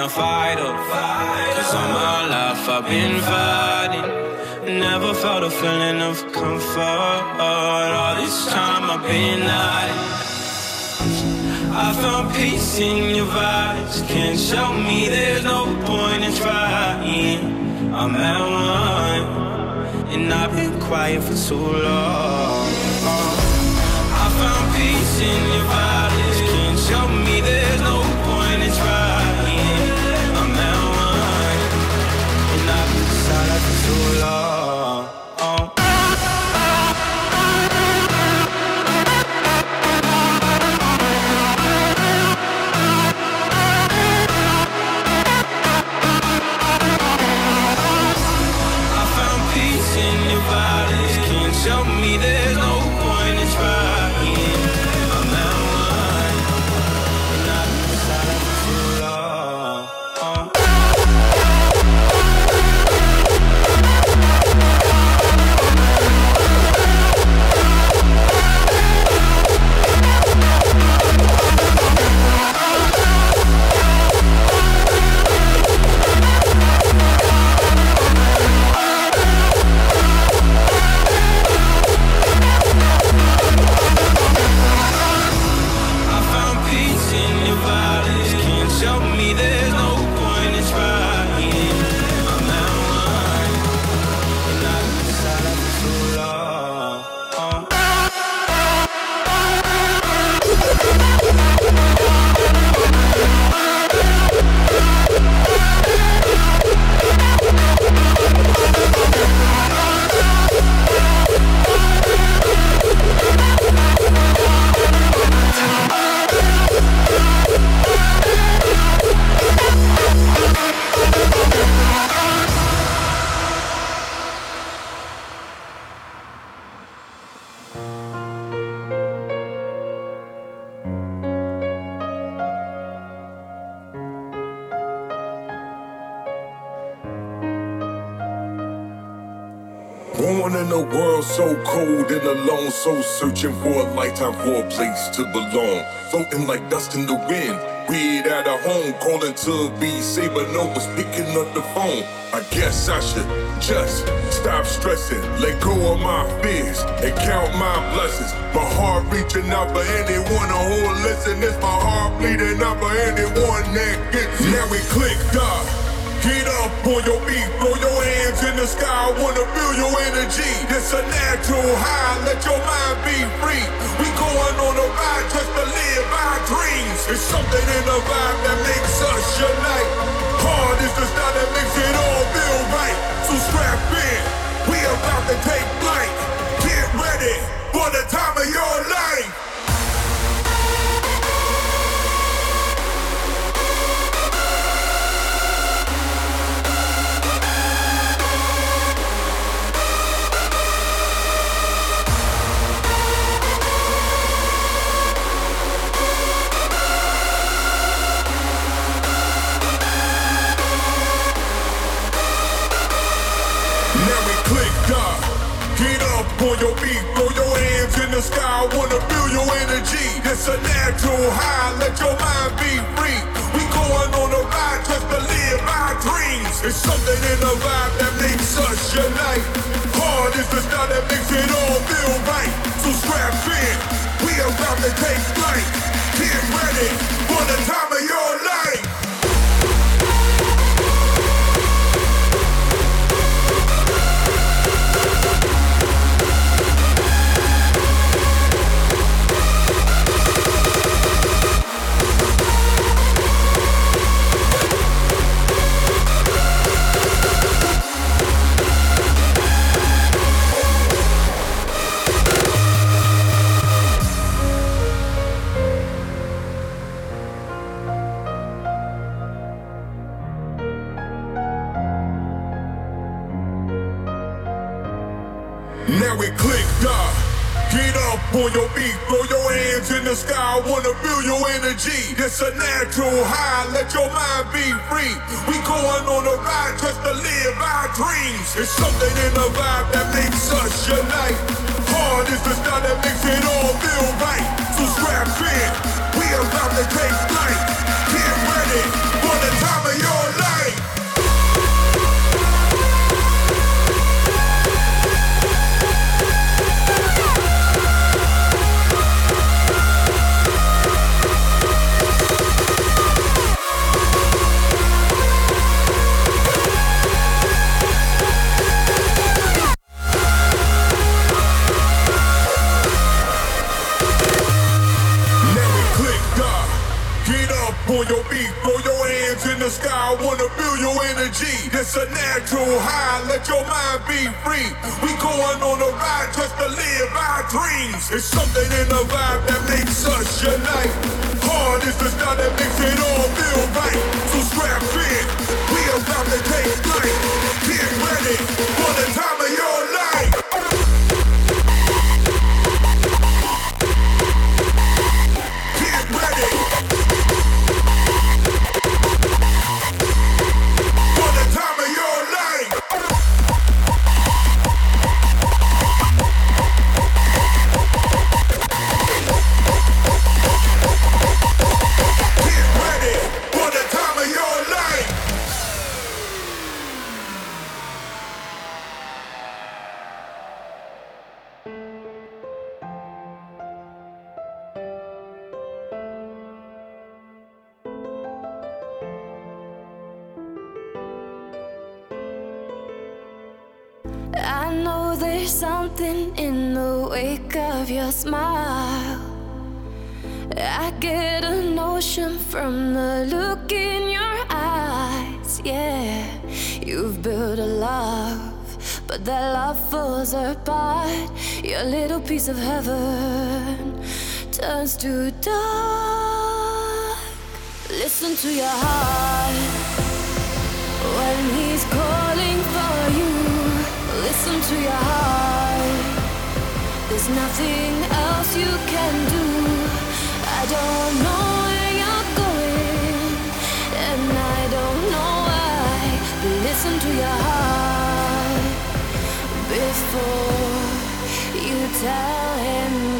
lover than a fighter. Cause all my life I've been fighting. Never felt a feeling of comfort. All this time I've been hiding. I found peace in your vibes. Can't show me there's no point in trying. I'm at one, and I've been quiet for too long. I found peace in your vibes. Born in a world so cold and alone, so searching for a lifetime for a place to belong. Floating like dust in the wind, weird at a home, calling to be safe, but no one's picking up the phone. I guess I should just stop stressing, let go of my fears, and count my blessings. My heart reaching out for anyone who will listen. It's my heart bleeding out for anyone that gets. Now we clicked up. Get up on your feet, throw your hands in the sky. I Wanna feel your energy. It's a natural high. Let your mind be free. We going on a ride just to live our dreams. It's something in the vibe that makes us unite. Hard is the style that makes it all feel right. So strap in. We about to take flight. Get ready for the time of your life. On your feet, throw your hands in the sky. Wanna feel your energy. It's a natural high. Let your mind be free. We going on a ride just to live our dreams. It's something in the vibe that makes us unite. Hard is the style that makes it all feel right. So strap in. We about to take flight. Get ready for the time of your life. We clicked up. Get up on your feet, throw your hands in the sky. I Wanna feel your energy. It's a natural high. Let your mind be free. We going on a ride just to live our dreams. It's something in the vibe that makes us unite. Hard is the style that makes it all feel right. So strap in. We about to take flight. It's a natural high. Let your mind be free. We going on a ride just to live our dreams. It's something in the vibe that makes us unite. Hard is the style that makes it all feel right. Wake of your smile. I get a notion from the look in your eyes. Yeah, you've built a love, but that love falls apart. Your little piece of heaven turns to dark. Listen to your heart when he's calling for you. Listen to your heart. There's nothing else you can do. I don't know where you're going, and I don't know why. But listen to your heart before you tell him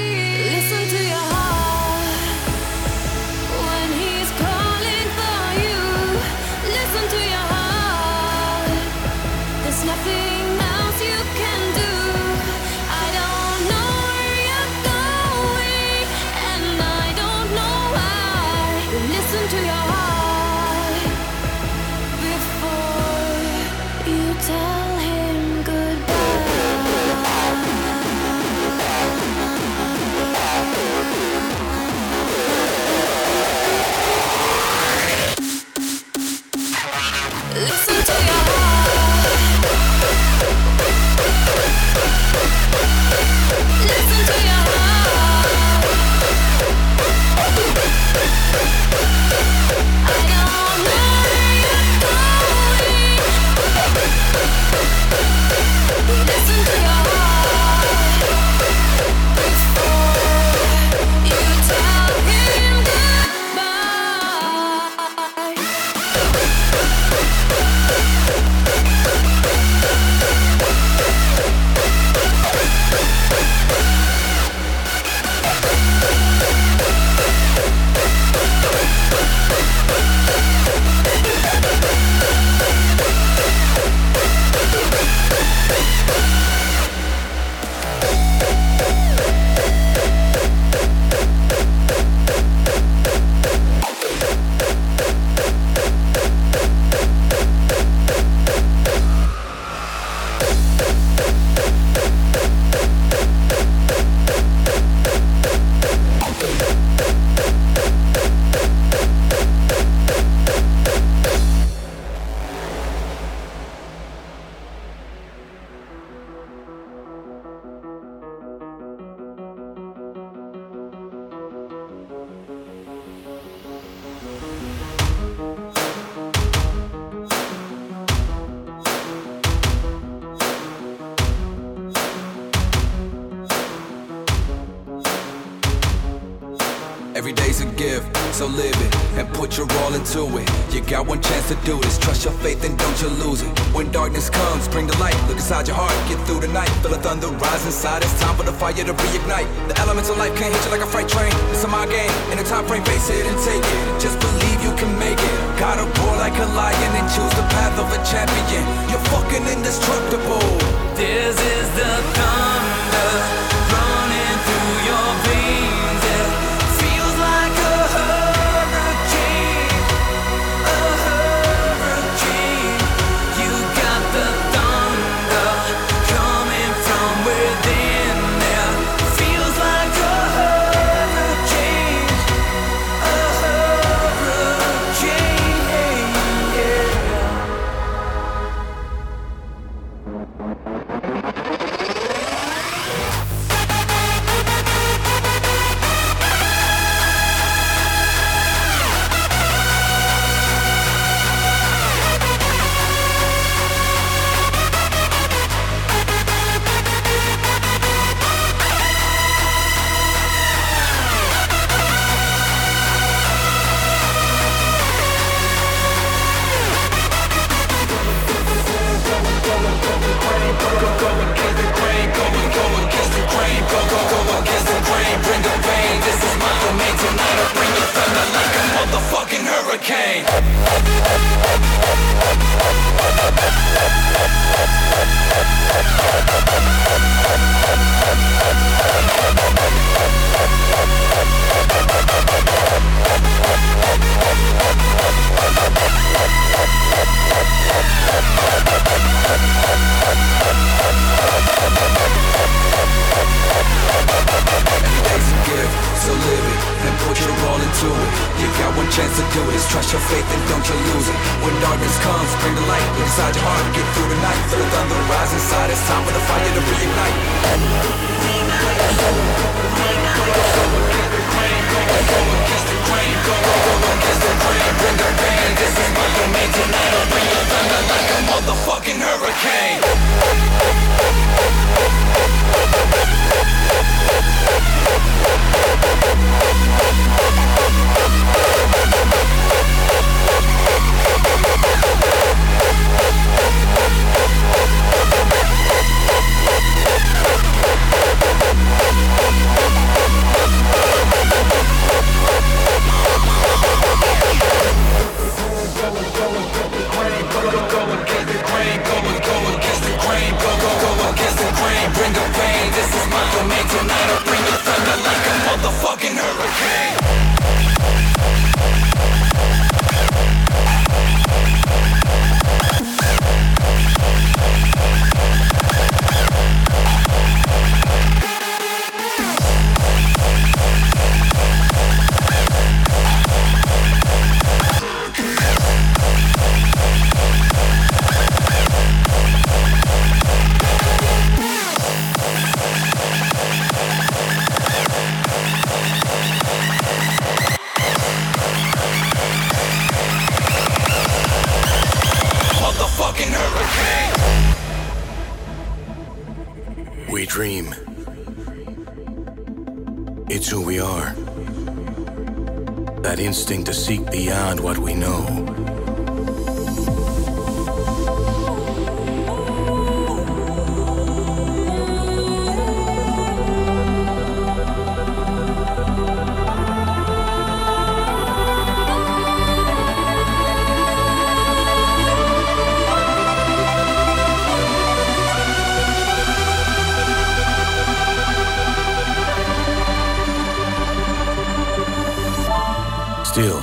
inside your heart, get through the night. Feel the thunder rise inside. It's time for the fire to reignite. The elements of life can't hit you like a freight train. It's a mind game. In a time frame, face it and take it. Just believe you can make it. Gotta roar like a lion and choose the path of a champion. You're fucking indestructible. This is the thunder Motherfucking hurricane. So live it and put your all into it. You got one chance to do Trust your faith and don't you lose it. When darkness comes, bring the light. Inside your heart, get through the night. Feel the thunder rise inside. It's time for the fire to reignite. Motherfucking hurricane.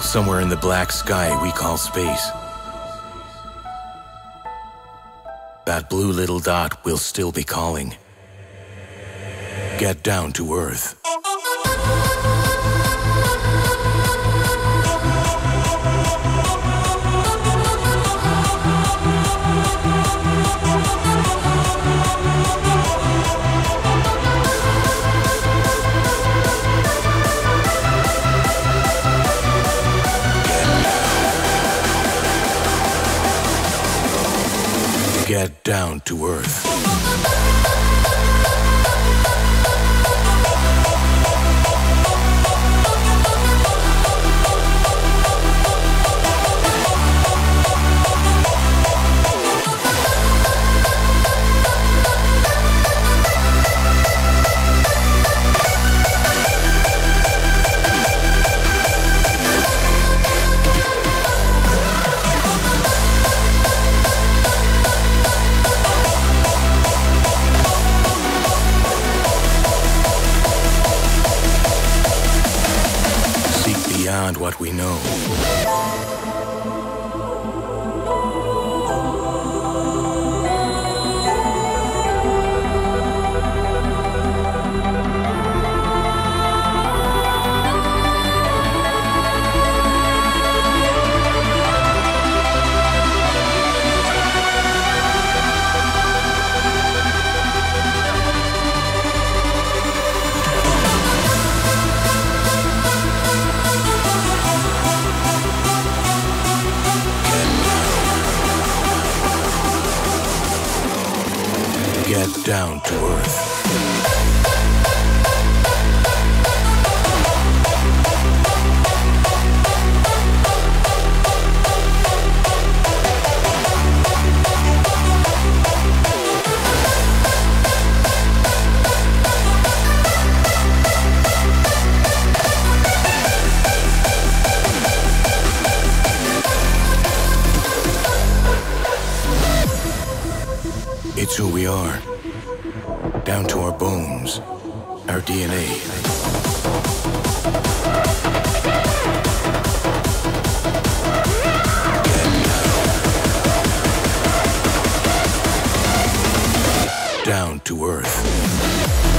Somewhere in the black sky we call space. That blue little dot will still be calling. Get down to earth. Get down to earth. we know. Down to our bones, our DNA. Down to earth.